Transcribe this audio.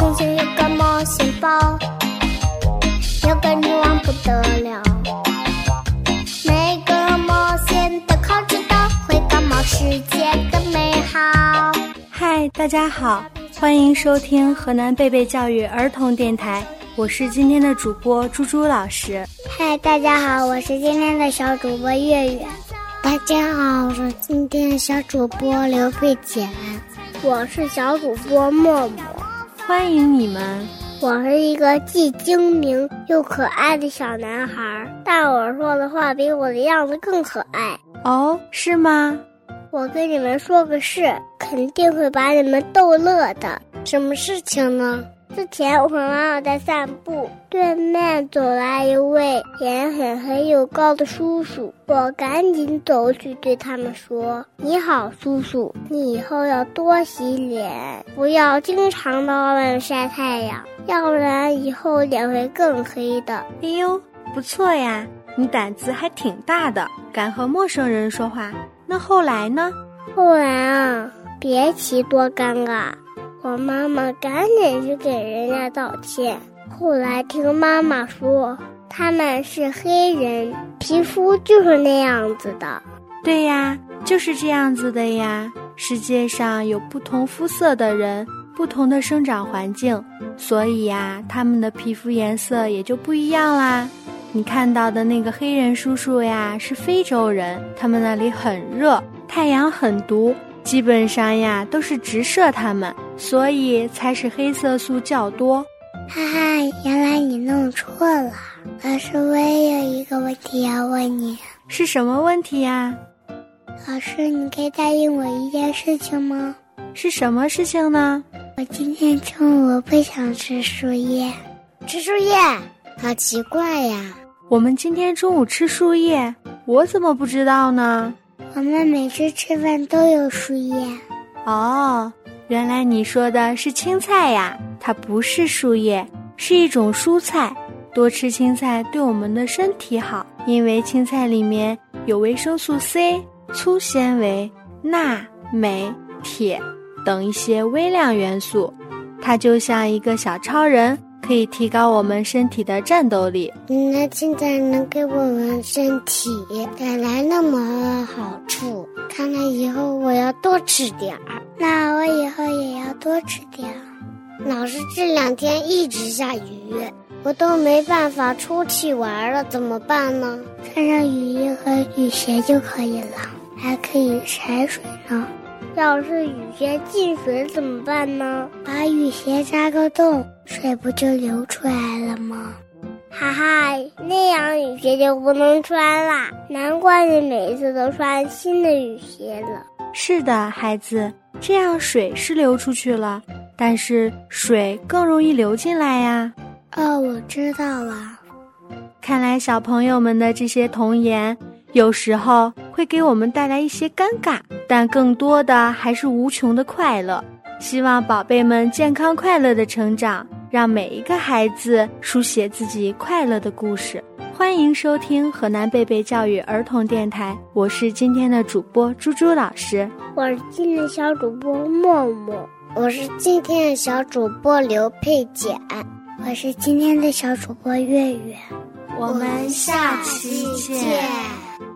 从前有个冒险包，有个女王不得了。每个冒险都靠知道，会感冒世界更美好。嗨，大家好，欢迎收听河南贝贝教育儿童电台，我是今天的主播猪猪老师。嗨，大家好，我是今天的小主播月月。大家好，我是今天的小主播刘佩简。我是小主播默默，欢迎你们。我是一个既精明又可爱的小男孩，但我说的话比我的样子更可爱。哦，是吗？我跟你们说个事，肯定会把你们逗乐的。什么事情呢？之前我和妈妈在散步，对面走来一位脸很黑又高的叔叔，我赶紧走去对他们说：“你好，叔叔，你以后要多洗脸，不要经常到外面晒太阳，要不然以后脸会更黑的。”哎呦，不错呀，你胆子还挺大的，敢和陌生人说话。那后来呢？后来啊，别提多尴尬。我妈妈赶紧去给人家道歉。后来听妈妈说，他们是黑人，皮肤就是那样子的。对呀，就是这样子的呀。世界上有不同肤色的人，不同的生长环境，所以呀，他们的皮肤颜色也就不一样啦。你看到的那个黑人叔叔呀，是非洲人，他们那里很热，太阳很毒。基本上呀，都是直射它们，所以才使黑色素较多。哈哈，原来你弄错了。老师，我也有一个问题要问你，是什么问题呀？老师，你可以答应我一件事情吗？是什么事情呢？我今天中午不想吃树叶。吃树叶？好奇怪呀！我们今天中午吃树叶，我怎么不知道呢？我们每次吃饭都有树叶。哦，原来你说的是青菜呀，它不是树叶，是一种蔬菜。多吃青菜对我们的身体好，因为青菜里面有维生素 C、粗纤维、钠、镁、铁等一些微量元素，它就像一个小超人。可以提高我们身体的战斗力。你的青菜能给我们身体带来那么好处，看来以后我要多吃点儿。那我以后也要多吃点儿。老师，这两天一直下雨，我都没办法出去玩了，怎么办呢？穿上雨衣和雨鞋就可以了，还可以踩水呢。要是雨鞋进水怎么办呢？把雨鞋扎个洞，水不就流出来了吗？哈哈，那样雨鞋就不能穿啦。难怪你每次都穿新的雨鞋了。是的，孩子，这样水是流出去了，但是水更容易流进来呀。哦，我知道了。看来小朋友们的这些童言。有时候会给我们带来一些尴尬，但更多的还是无穷的快乐。希望宝贝们健康快乐的成长，让每一个孩子书写自己快乐的故事。欢迎收听河南贝贝教育儿童电台，我是今天的主播猪猪老师，我是今天的小主播默默，我是今天的小主播刘佩简，我是今天的小主播月月。我们下期见。